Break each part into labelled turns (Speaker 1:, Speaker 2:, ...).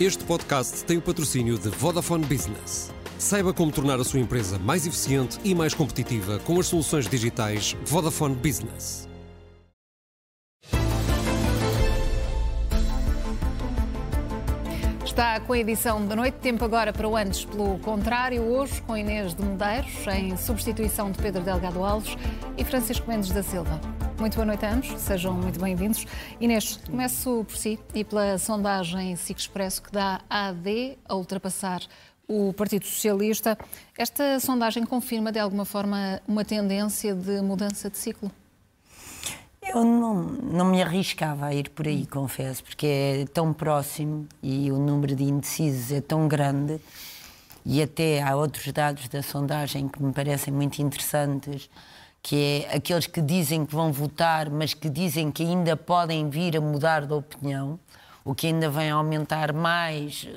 Speaker 1: Este podcast tem o patrocínio de Vodafone Business. Saiba como tornar a sua empresa mais eficiente e mais competitiva com as soluções digitais Vodafone Business.
Speaker 2: Está com a edição da noite, tempo agora para o antes pelo contrário, hoje com Inês de Medeiros, em substituição de Pedro Delgado Alves e Francisco Mendes da Silva. Muito boa noite a ambos, sejam muito bem-vindos. Inês, começo por si e pela sondagem SIC Expresso que dá a AD a ultrapassar o Partido Socialista. Esta sondagem confirma de alguma forma uma tendência de mudança de ciclo?
Speaker 3: Eu não, não me arriscava a ir por aí, confesso, porque é tão próximo e o número de indecisos é tão grande. E até há outros dados da sondagem que me parecem muito interessantes que é aqueles que dizem que vão votar, mas que dizem que ainda podem vir a mudar de opinião, o que ainda vem aumentar mais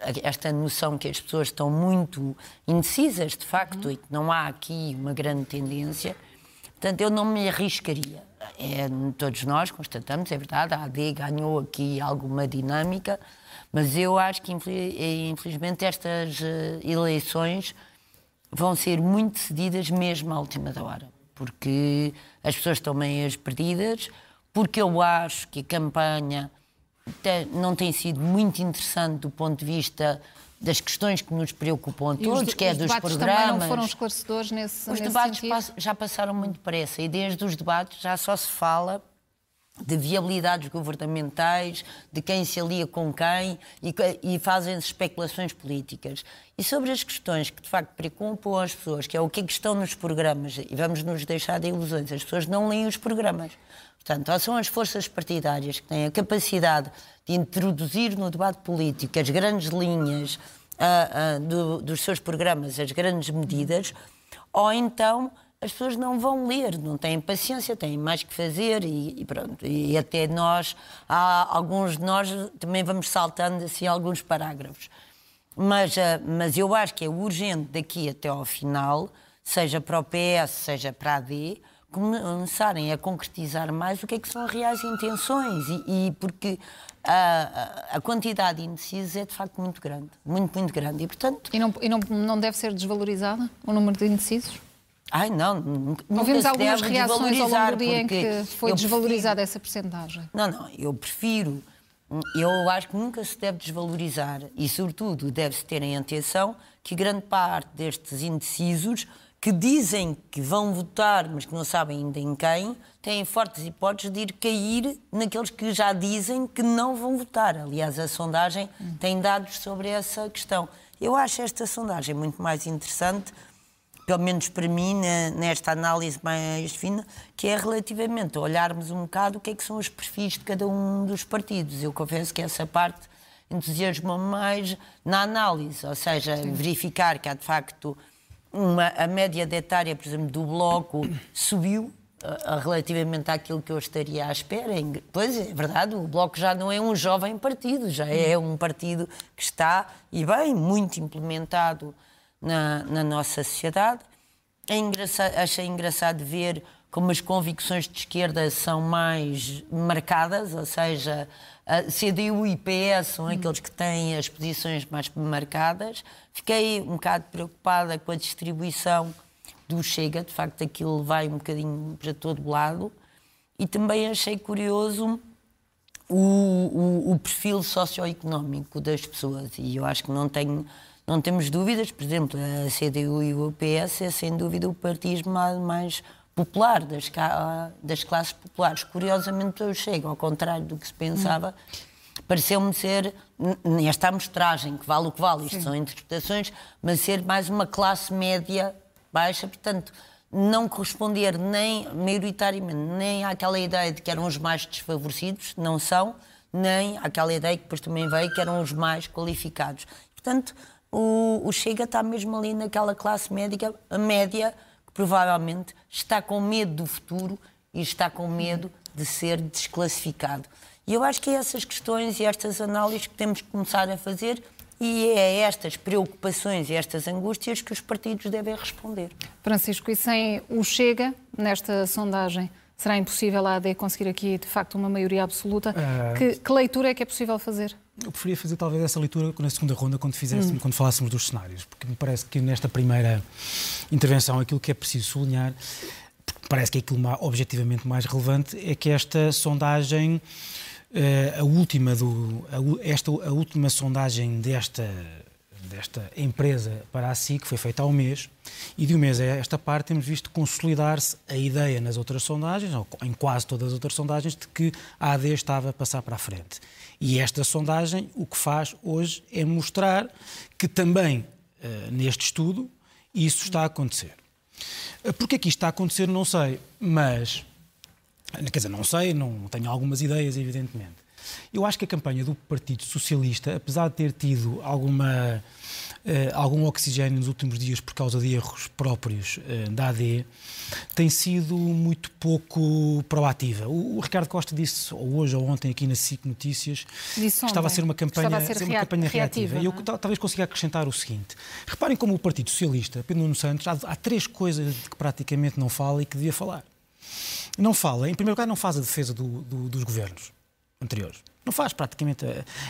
Speaker 3: eh, esta noção que as pessoas estão muito indecisas, de facto, uhum. e que não há aqui uma grande tendência. Portanto, eu não me arriscaria. É, todos nós constatamos, é verdade, a AD ganhou aqui alguma dinâmica, mas eu acho que, eh, infelizmente, estas eh, eleições vão ser muito cedidas mesmo à última da hora porque as pessoas estão meio perdidas, porque eu acho que a campanha não tem sido muito interessante do ponto de vista das questões que nos preocupam a todos,
Speaker 2: os,
Speaker 3: que é
Speaker 2: dos
Speaker 3: programas.
Speaker 2: não foram esclarecedores nesse
Speaker 3: Os
Speaker 2: nesse
Speaker 3: debates já passaram muito depressa e desde os debates já só se fala de viabilidades governamentais, de quem se alia com quem e, e fazem especulações políticas. E sobre as questões que de facto preocupam as pessoas, que é o que é que estão nos programas, e vamos nos deixar de ilusões, as pessoas não leem os programas. Portanto, são as forças partidárias que têm a capacidade de introduzir no debate político as grandes linhas uh, uh, do, dos seus programas, as grandes medidas, ou então as pessoas não vão ler, não têm paciência, têm mais que fazer e, e, pronto. E até nós, alguns de nós também vamos saltando assim alguns parágrafos. Mas, eh, mas eu acho que é urgente daqui até ao final, seja para o PS, seja para a AD, começarem a concretizar mais o que é que são reais intenções e, e porque a, a, quantidade de indecisos é de facto muito grande, muito, muito grande. E, portanto...
Speaker 2: e, não, e não, não deve ser desvalorizada o número de indecisos?
Speaker 3: Ai, não, nunca,
Speaker 2: Ouvimos algumas reações ao longo do dia em que foi desvalorizada prefiro, essa percentagem.
Speaker 3: Não, não, eu prefiro, eu acho que nunca se deve desvalorizar e, sobretudo, deve-se ter em atenção que grande parte destes indecisos que dizem que vão votar, mas que não sabem ainda em quem, têm fortes hipóteses de ir cair naqueles que já dizem que não vão votar. Aliás, a sondagem tem dados sobre essa questão. Eu acho esta sondagem muito mais interessante pelo menos para mim, nesta análise mais fina, que é relativamente a olharmos um bocado o que é que são os perfis de cada um dos partidos. Eu confesso que essa parte entusiasma mais na análise, ou seja, Sim. verificar que há de facto uma, a média de etária, por exemplo, do Bloco subiu uh, relativamente àquilo que eu estaria à espera. Pois é, verdade, o Bloco já não é um jovem partido, já é um partido que está, e bem, muito implementado na, na nossa sociedade. É engraçado, achei engraçado ver como as convicções de esquerda são mais marcadas, ou seja, a CDU e PS são aqueles que têm as posições mais marcadas. Fiquei um bocado preocupada com a distribuição do Chega, de facto aquilo vai um bocadinho para todo lado. E também achei curioso o, o, o perfil socioeconómico das pessoas, e eu acho que não tenho não temos dúvidas, por exemplo, a CDU e o PS é sem dúvida o partido mais popular das, das classes populares. Curiosamente, eu chego, ao contrário do que se pensava, pareceu-me ser, nesta amostragem, que vale o que vale, isto Sim. são interpretações, mas ser mais uma classe média baixa, portanto, não corresponder nem, maioritariamente, nem àquela ideia de que eram os mais desfavorecidos, não são, nem àquela ideia que depois também veio que eram os mais qualificados. Portanto, o, o Chega está mesmo ali naquela classe médica, a média que provavelmente está com medo do futuro e está com medo de ser desclassificado. E eu acho que é essas questões e estas análises que temos que começar a fazer e é estas preocupações e estas angústias que os partidos devem responder.
Speaker 2: Francisco, e sem o Chega, nesta sondagem, será impossível a AD conseguir aqui, de facto, uma maioria absoluta? Uh... Que, que leitura é que é possível fazer?
Speaker 4: Eu preferia fazer talvez essa leitura na segunda ronda, quando, fizéssemos, hum. quando falássemos dos cenários, porque me parece que nesta primeira intervenção aquilo que é preciso sublinhar, parece que é aquilo objetivamente mais relevante, é que esta sondagem, eh, a última, do, a, esta, a última sondagem desta desta empresa para a SIC foi feita há um mês e de um mês a esta parte temos visto consolidar-se a ideia nas outras sondagens, ou em quase todas as outras sondagens, de que a AD estava a passar para a frente. E esta sondagem o que faz hoje é mostrar que também uh, neste estudo isso está a acontecer. Uh, Porque aqui está a acontecer, não sei, mas. Quer dizer, não sei, não tenho algumas ideias, evidentemente. Eu acho que a campanha do Partido Socialista, apesar de ter tido alguma, uh, algum oxigênio nos últimos dias por causa de erros próprios uh, da AD, tem sido muito pouco proativa. O, Ricardo Costa disse ou hoje ou ontem aqui na SIC Notícias que estava a ser uma campanha,
Speaker 2: ser
Speaker 4: ser uma campanha reativa.
Speaker 2: reativa.
Speaker 4: E eu talvez consiga acrescentar o seguinte. Reparem como o Partido Socialista, Pedro Nuno Santos, há, há três coisas de que praticamente não fala e que devia falar. Não fala, em primeiro lugar, não faz a defesa do, do, dos governos anteriores. Não faz praticamente.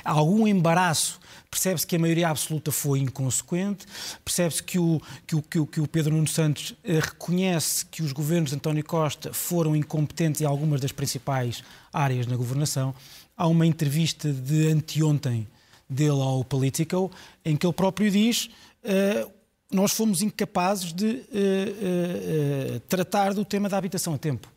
Speaker 4: Algum embaraço. Percebe-se que a maioria absoluta foi inconsequente, percebe-se que o, que, o, que, o, Pedro Nuno Santos eh, reconhece que os governos de António Costa foram incompetentes em algumas das principais áreas na governação. Há uma entrevista de anteontem dele ao Politico, em que ele próprio diz. Uh, nós fomos incapazes de uh, uh, tratar do tema da habitação a tempo.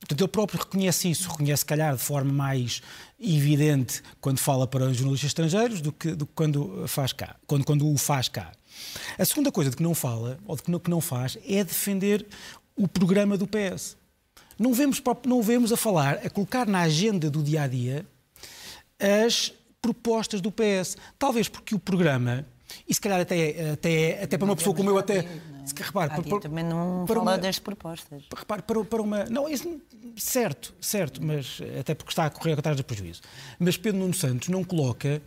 Speaker 4: Portanto, ele próprio reconhece isso, reconhece, calhar, de forma mais evidente quando fala para jornalistas estrangeiros do que, do que quando, faz cá, quando, quando o faz cá. A segunda coisa de que não fala, ou de que não, que não faz, é defender o programa do PS. Não vemos, não vemos a falar, a colocar na agenda do dia a dia as propostas do PS. Talvez porque o programa e se calhar até, até, até para uma pessoa como eu, até.
Speaker 3: Se, repare, para, para, também não para uma, das propostas.
Speaker 4: Repare, para, para uma. Não, isso, certo, certo, mas até porque está a correr atrás do prejuízo. Mas Pedro Nuno Santos não coloca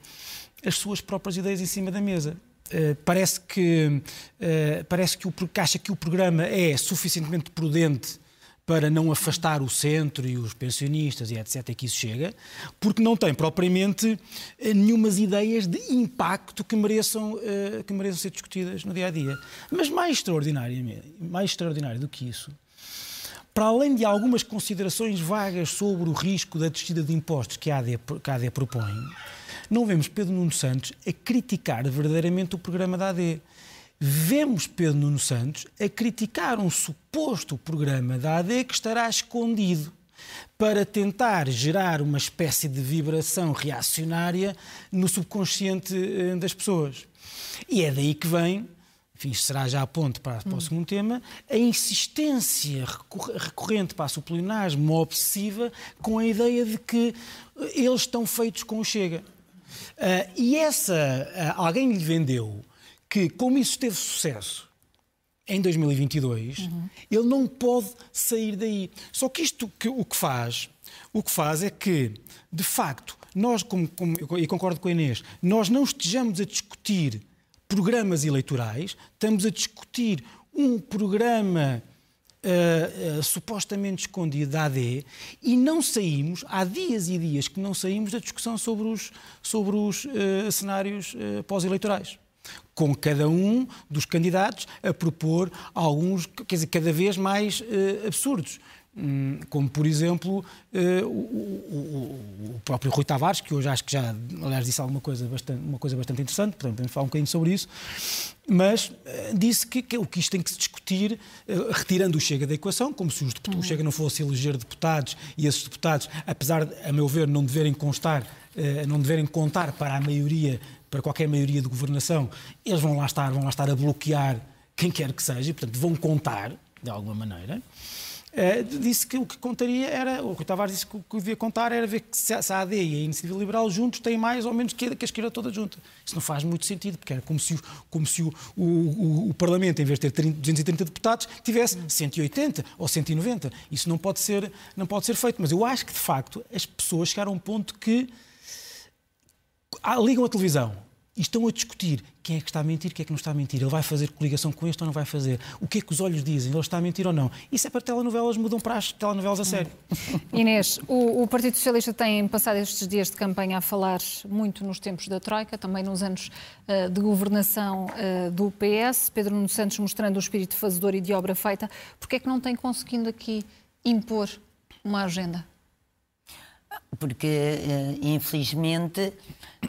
Speaker 4: as suas próprias ideias em cima da mesa. Uh, parece que, uh, parece que, o, que acha que o programa é suficientemente prudente para não afastar o centro e os pensionistas e etc. que isso chega, porque não tem propriamente eh, nenhumas ideias de impacto que mereçam, uh, que mereçam ser discutidas no dia a dia. Mas mais extraordinário, mais extraordinário do que isso, para além de algumas considerações vagas sobre o risco da descida de impostos que a AD, que a AD propõe, não vemos Pedro Nuno Santos a criticar verdadeiramente o programa da AD vemos Pedro Nuno Santos a criticar um suposto programa da AD que estará escondido para tentar gerar uma espécie de vibração reacionária no subconsciente eh, das pessoas. E é daí que vem, enfim, será já a ponte para, para o hum. segundo tema, a insistência recorrente para a suplinasmo obsessiva com a ideia de que eh, eles estão feitos com o Chega. Uh, e essa, uh, alguém lhe vendeu que, como isso teve sucesso em 2022, uhum. ele não pode sair daí. Só que isto que, o que faz, o que faz é que, de facto, nós, como, como, e concordo com a Inês, nós não estejamos a discutir programas eleitorais, estamos a discutir um programa uh, uh, supostamente escondido da AD e não saímos, há dias e dias que não saímos da discussão sobre os, sobre os uh, cenários pós-eleitorais com cada um dos candidatos a propor alguns, quer dizer, cada vez mais uh, absurdos. Hum, como, por exemplo, uh, o, próprio Rui Tavares, que hoje acho que já, aliás, disse alguma coisa bastante, uma coisa bastante interessante, portanto, podemos falar um bocadinho sobre isso, mas uh, disse que, que, o que isto tem que se discutir, retirando o Chega da equação, como se os uhum. o Chega não fosse eleger deputados e esses deputados, apesar a meu ver, não deverem constar, não deverem contar para a maioria para qualquer maioria de governação, eles vão lá estar, vão lá estar a bloquear quem quer que seja, e, portanto, vão contar, de alguma maneira. Uh, disse que o que contaria era, o que Tavares disse que o que devia contar era ver que se a AD e a Iniciativa Liberal juntos têm mais ou menos que a, que a esquerda toda junta. Isso não faz muito sentido, porque era como se, como se o, o, o, o Parlamento, em vez de ter 30, 230 deputados, tivesse 180 ou 190. Isso não pode, ser, não pode ser feito. Mas eu acho que, de facto, as pessoas chegaram a um ponto que ligam a televisão e estão a discutir quem é que está a mentir, quem é que não está a mentir. Ele vai fazer coligação com este ou não vai fazer? O que é que os olhos dizem? Ele está a mentir ou não? Isso é para telenovelas, mudam para as telenovelas a sério.
Speaker 2: Inês, o, o, Partido Socialista tem passado estes dias de campanha a falar muito nos tempos da Troika, também nos anos uh, de governação uh, do PS. Pedro Nuno Santos mostrando o espírito fazedor e de obra feita. Porquê é que não tem conseguindo aqui impor uma agenda?
Speaker 3: Porque, uh, infelizmente,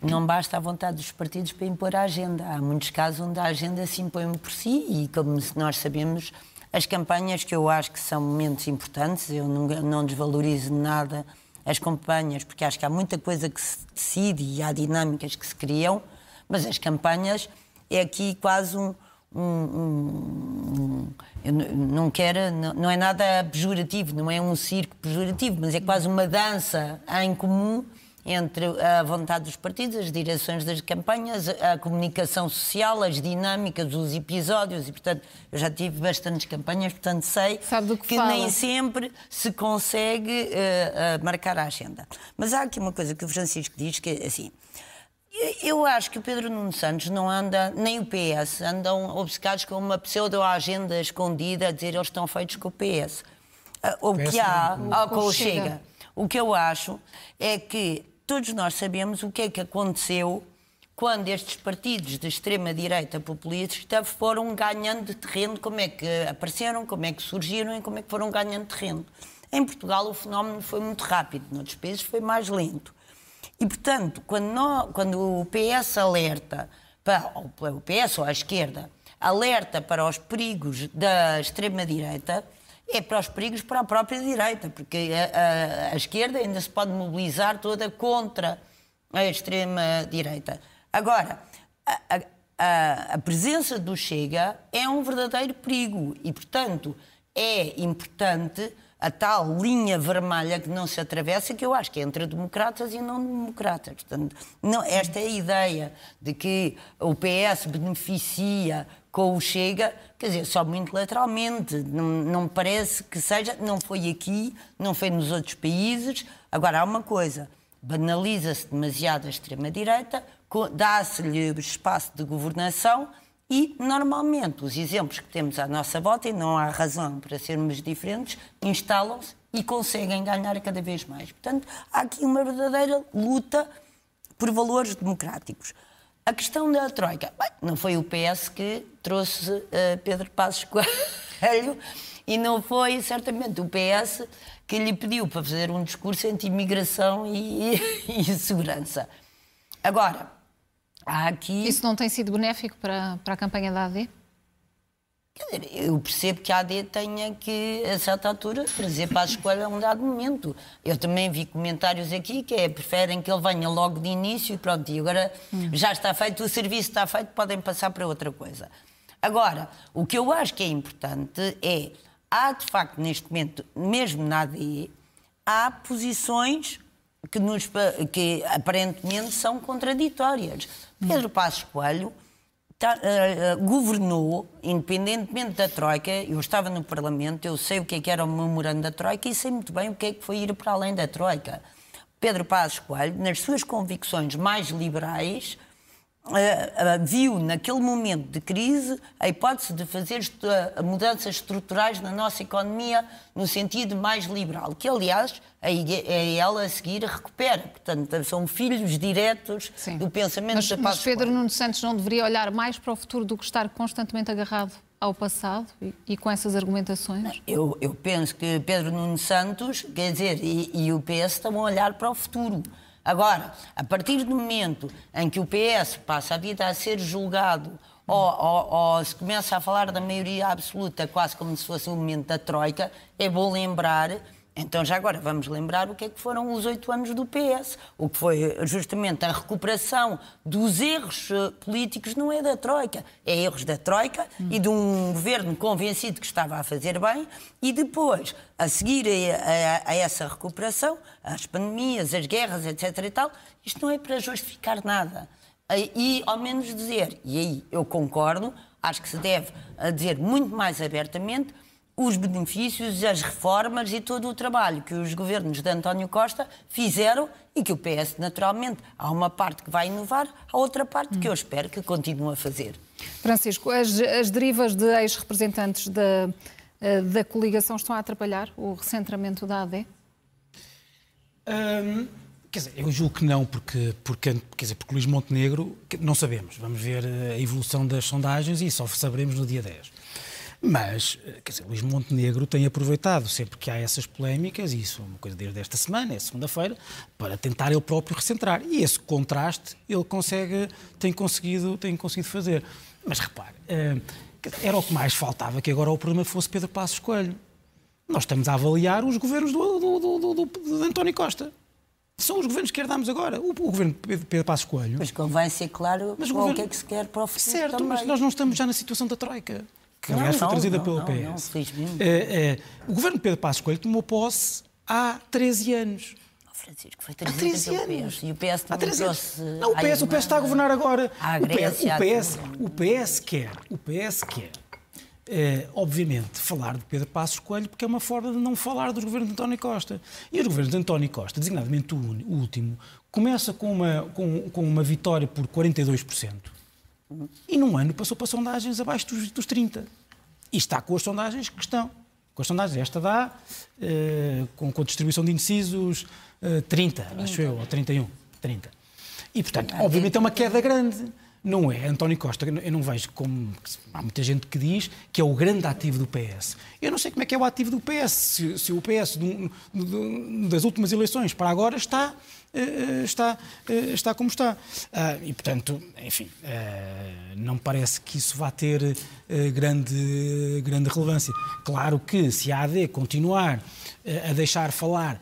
Speaker 3: não basta a vontade dos partidos para impor a agenda. Há muitos casos onde a agenda se impõe por si e, como nós sabemos, as campanhas, que eu acho que são momentos importantes, eu não desvalorizo nada as campanhas, porque acho que há muita coisa que se decide e há dinâmicas que se criam, mas as campanhas é aqui quase um. Um, um, um não quero, não, não é nada pejorativo, não é um circo pejorativo, mas é quase uma dança em comum entre a vontade dos partidos, as direções das campanhas, a comunicação social, as dinâmicas, os episódios, e portanto eu já tive bastantes campanhas, portanto sei
Speaker 2: que,
Speaker 3: que nem sempre se consegue uh, uh, marcar a agenda. Mas há aqui uma coisa que o Francisco diz que é assim. Eu acho que o Pedro Nuno Santos não anda, nem o PS, andam obcecados com uma pseudo-agenda escondida a dizer eles estão feitos com o PS. Uh, o que há, o, com o Chega. Chega. O que eu acho é que todos nós sabemos o que é que aconteceu quando estes partidos de extrema-direita populista foram ganhando terreno, como é que apareceram, como é que surgiram e como é que foram ganhando terreno. Em Portugal o fenómeno foi muito rápido, noutros países foi mais lento. E, portanto, quando, nós, quando o PS alerta, para, o PS ou a esquerda, alerta para os perigos da extrema-direita, é para os perigos para a própria direita, porque a, a, a esquerda ainda se pode mobilizar toda contra a extrema-direita. Agora, a, a, a, presença do Chega é um verdadeiro perigo e, portanto, é importante a tal linha vermelha que não se atravessa, que eu acho que é entre democratas e não democratas. Portanto, não, esta é a ideia de que o PS beneficia com o Chega, quer dizer, só muito lateralmente. Não, não parece que seja, não foi aqui, não foi nos outros países. Agora, há uma coisa: banaliza-se demasiado a extrema-direita, dá-se-lhe espaço de governação e, normalmente, os exemplos que temos à nossa volta, e não há razão para sermos diferentes, instalam-se e conseguem ganhar cada vez mais. Portanto, há aqui uma verdadeira luta por valores democráticos. A questão da Troika. Bem, não foi o PS que trouxe uh, Pedro Passos Coelho e não foi, certamente, o PS que lhe pediu para fazer um discurso anti-imigração e, e, e, segurança. Agora, há aqui...
Speaker 2: Isso não tem sido benéfico para, para a campanha da AD?
Speaker 3: Quer dizer, eu percebo que a AD tenha que, a certa altura, trazer para a escola a um dado momento. Eu também vi comentários aqui que é, preferem que ele venha logo de início e pronto, e agora hum. já está feito, o serviço está feito, podem passar para outra coisa. Agora, o que eu acho que é importante é, há de facto neste momento, mesmo na AD, há posições que, nos, que aparentemente são contraditórias. Pedro Passos Coelho uh, governou, independentemente da Troika, eu estava no Parlamento, eu sei o que, é que era o memorando da Troika e sei muito bem o que é que foi ir para além da Troika. Pedro Passos Coelho, nas suas convicções mais liberais, Uh, uh, viu naquele momento de crise a hipótese de fazer uh, mudanças estruturais na nossa economia no sentido mais liberal, que aliás a ela a seguir recupera. Portanto, são filhos diretos Sim. do pensamento
Speaker 2: mas,
Speaker 3: da
Speaker 2: Mas Pedro Nuno Santos não deveria olhar mais para o futuro do que estar constantemente agarrado ao passado e, e com essas argumentações?
Speaker 3: Eu, eu, penso que Pedro Nuno Santos, quer dizer, e, e o PS estão a olhar para o futuro. Agora, a partir do momento em que o PS passa a vida a ser julgado ou, ou, ou, se começa a falar da maioria absoluta, quase como se fosse o momento da Troika, é bom lembrar então, já agora, vamos lembrar o que é que foram os oito anos do PS. O que foi justamente a recuperação dos erros eh, políticos não é da Troika, é erros da Troika hum. e de um governo convencido que estava a fazer bem e depois, a seguir a, a, a essa recuperação, as pandemias, as guerras, etc. e tal, isto não é para justificar nada. E, ao menos dizer, e aí eu concordo, acho que se deve dizer muito mais abertamente, os benefícios, as reformas e todo o trabalho que os governos de António Costa fizeram e que o PS, naturalmente, há uma parte que vai inovar, há outra parte que eu espero que continue a fazer.
Speaker 2: Francisco, as, as derivas de ex-representantes da, eh, da coligação estão a atrapalhar o recentramento da AD?
Speaker 4: Hum, quer dizer, eu julgo que não, porque, porque, quer dizer, porque Luís Montenegro, não sabemos. Vamos ver eh, a evolução das sondagens e só saberemos no dia 10. Mas, quer dizer, Luís Montenegro tem aproveitado sempre que há essas polémicas, e isso é uma coisa desde esta semana, é segunda-feira, para tentar ele próprio recentrar. E esse contraste ele consegue, tem conseguido, tem conseguido fazer. Mas repare, eh, era o que mais faltava que agora o problema fosse Pedro Passos Coelho. Nós estamos a avaliar os governos do, do, do, do de António Costa. São os governos que herdamos agora. O, o governo de Pedro Passos Coelho.
Speaker 3: Mas convém ser claro mas o, governo... que é que se quer para o futuro
Speaker 4: Certo,
Speaker 3: também.
Speaker 4: mas nós não estamos já na situação da Troika que aliás foi trazida não, pelo não, PS.
Speaker 3: Não,
Speaker 4: é, é, o governo de Pedro Passos Coelho tomou posse há 13 anos.
Speaker 3: Francisco, foi trazida pelo PS. E o PS
Speaker 4: não trouxe... Não, o PS, o PS está a governar agora.
Speaker 3: A
Speaker 4: o, PS, o, PS, o PS quer, o PS quer, é, obviamente, falar de Pedro Passos Coelho porque é uma forma de não falar dos governos de António Costa. E os governos de António Costa, designadamente o, o último, começa com uma, com, com uma vitória por 42%. E num ano passou para sondagens abaixo dos, dos 30%. E está com as sondagens que estão. Com as sondagens, esta dá, uh, com, com distribuição de indecisos, uh, 30, 30, acho eu, ou 31. 30. E, portanto, obviamente é uma queda grande. Não é António Costa, eu não vejo como. Há muita gente que diz que é o grande ativo do PS. Eu não sei como é que é o ativo do PS. Se, se o PS das últimas eleições para agora está eh, eh, está, eh, está como está. Ah, e, portanto, enfim, não parece que isso vá ter grande, grande relevância. Claro que se a AD continuar a deixar falar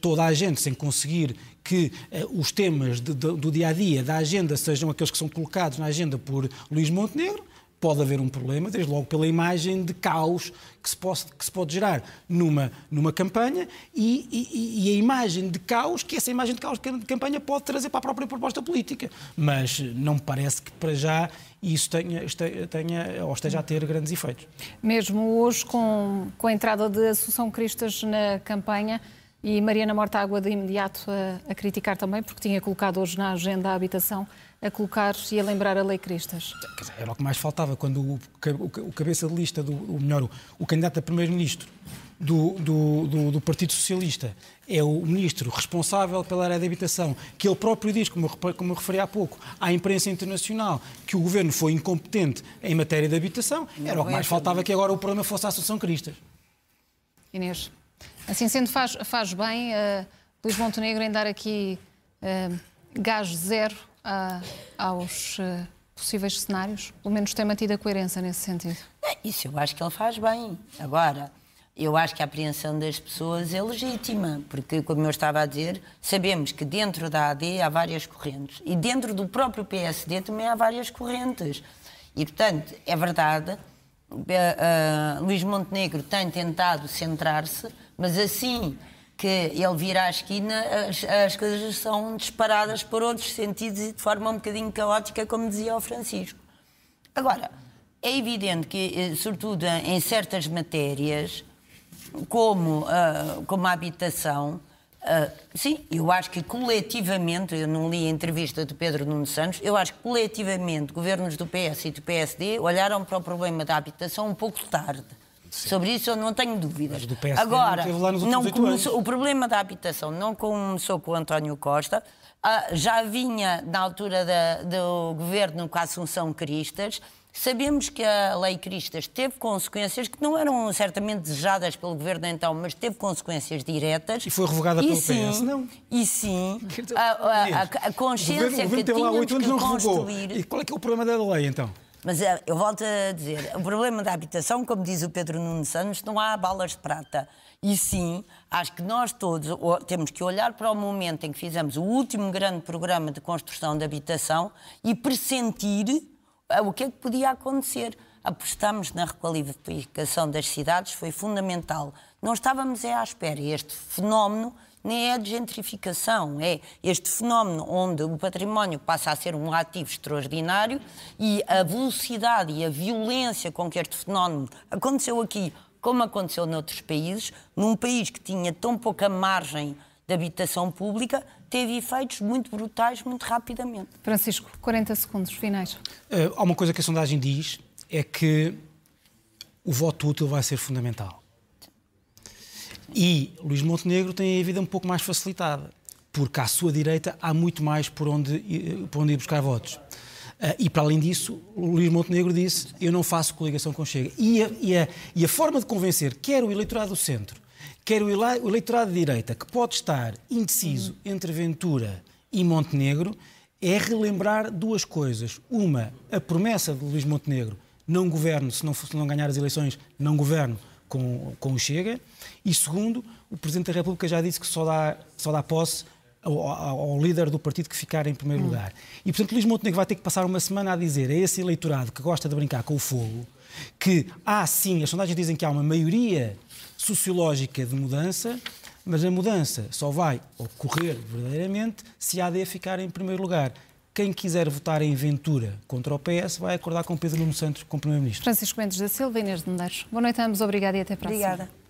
Speaker 4: toda a gente sem conseguir que os temas de, de, do dia a dia da agenda sejam aqueles que são colocados na agenda por Luís Montenegro, pode haver um problema, desde logo pela imagem de caos que se pode, que se pode gerar numa, numa campanha e, e, e, a imagem de caos, que essa imagem de caos de campanha pode trazer para a própria proposta política. Mas não me parece que para já isso tenha, tenha ou esteja a ter grandes efeitos.
Speaker 2: Mesmo hoje, com, com a entrada de Assunção Cristas na campanha, e Mariana Mortágua de imediato a, a, criticar também, porque tinha colocado hoje na agenda a habitação a colocar e a lembrar a Lei Cristas.
Speaker 4: Era o que mais faltava quando o, o, cabeça de lista, do, o melhor, o, o candidato a primeiro-ministro do, do, do, do, Partido Socialista é o ministro responsável pela área de habitação, que ele próprio diz, como eu, como eu referi há pouco, à imprensa internacional, que o governo foi incompetente em matéria de habitação, era o que mais faltava que agora o problema fosse a Associação Cristas.
Speaker 2: Inês, assim sendo, faz, faz bem uh, Luís Montenegro em dar aqui uh, gás zero aos uh, possíveis cenários? Pelo menos tem mantido a coerência nesse sentido.
Speaker 3: Isso eu acho que ele faz bem. Agora, eu acho que a apreensão das pessoas é legítima, porque, como eu estava a dizer, sabemos que dentro da AD há várias correntes e dentro do próprio PSD também há várias correntes. E, portanto, é verdade, uh, Luís Montenegro tem tentado centrar-se, mas assim que ele vira à esquina, as, as, coisas são disparadas por outros sentidos e de forma um bocadinho caótica, como dizia o Francisco. Agora, é evidente que, eh, sobretudo em certas matérias, como, uh, como a habitação, uh, sim, eu acho que coletivamente, eu não li a entrevista do Pedro Nuno Santos, eu acho que coletivamente governos do PS e do PSD olharam para o problema da habitação um pouco tarde Sim. Sobre isso eu não tenho dúvidas.
Speaker 4: Mas do PSD Agora, não, não
Speaker 3: começou, o problema da habitação não começou com o António Costa, ah, já vinha na altura da, do governo com a Assunção Cristas. Sabemos que a Lei Cristas teve consequências que não eram certamente desejadas pelo governo então, mas teve consequências diretas.
Speaker 4: E foi revogada
Speaker 3: e
Speaker 4: pelo
Speaker 3: sim,
Speaker 4: PS, não?
Speaker 3: E sim, a, a, a, consciência o governo, o governo que tínhamos que não construir... Revogou.
Speaker 4: E qual é que é o problema da lei, então?
Speaker 3: Mas eh, eu volto a dizer, o problema da habitação, como diz o Pedro Nuno Santos, não há balas de prata. E sim, acho que nós todos temos que olhar para o momento em que fizemos o último grande programa de construção de habitação e pressentir o que é que podia acontecer. Apostamos na requalificação das cidades, foi fundamental. Não estávamos é à espera. Este fenómeno nem é de gentrificação, é este fenómeno onde o património passa a ser um ativo extraordinário e a velocidade e a violência com que este fenómeno aconteceu aqui como aconteceu noutros países, num país que tinha tão pouca margem de habitação pública, teve efeitos muito brutais muito rapidamente.
Speaker 2: Francisco, 40 segundos finais.
Speaker 4: Uh, há uma coisa que a sondagem diz, é que o voto útil vai ser fundamental. E Luís Montenegro tem a vida um pouco mais facilitada, porque à sua direita há muito mais por onde, por onde ir buscar votos. Uh, e para além disso, o Luís Montenegro disse: Eu não faço coligação com Chega. E a, e, a, e a forma de convencer quer o eleitorado do centro, quer o eleitorado de direita, que pode estar indeciso entre Ventura e Montenegro, é relembrar duas coisas. Uma, a promessa de Luís Montenegro: não governo, se não, se não ganhar as eleições, não governo com, com o Chega. E segundo, o Presidente da República já disse que só dá, só dá posse ao, ao, líder do partido que ficar em primeiro hum. lugar. E, portanto, Luís Montenegro vai ter que passar uma semana a dizer a esse eleitorado que gosta de brincar com o fogo que há sim, as sondagens dizem que há uma maioria sociológica de mudança, mas a mudança só vai ocorrer verdadeiramente se a AD ficar em primeiro lugar. Quem quiser votar em Ventura contra o PS vai acordar com Pedro Nuno Santos como Primeiro-Ministro.
Speaker 2: Francisco Mendes da Silva, Inês de Medeiros. Boa noite a ambos, obrigada e até para a
Speaker 3: Obrigada.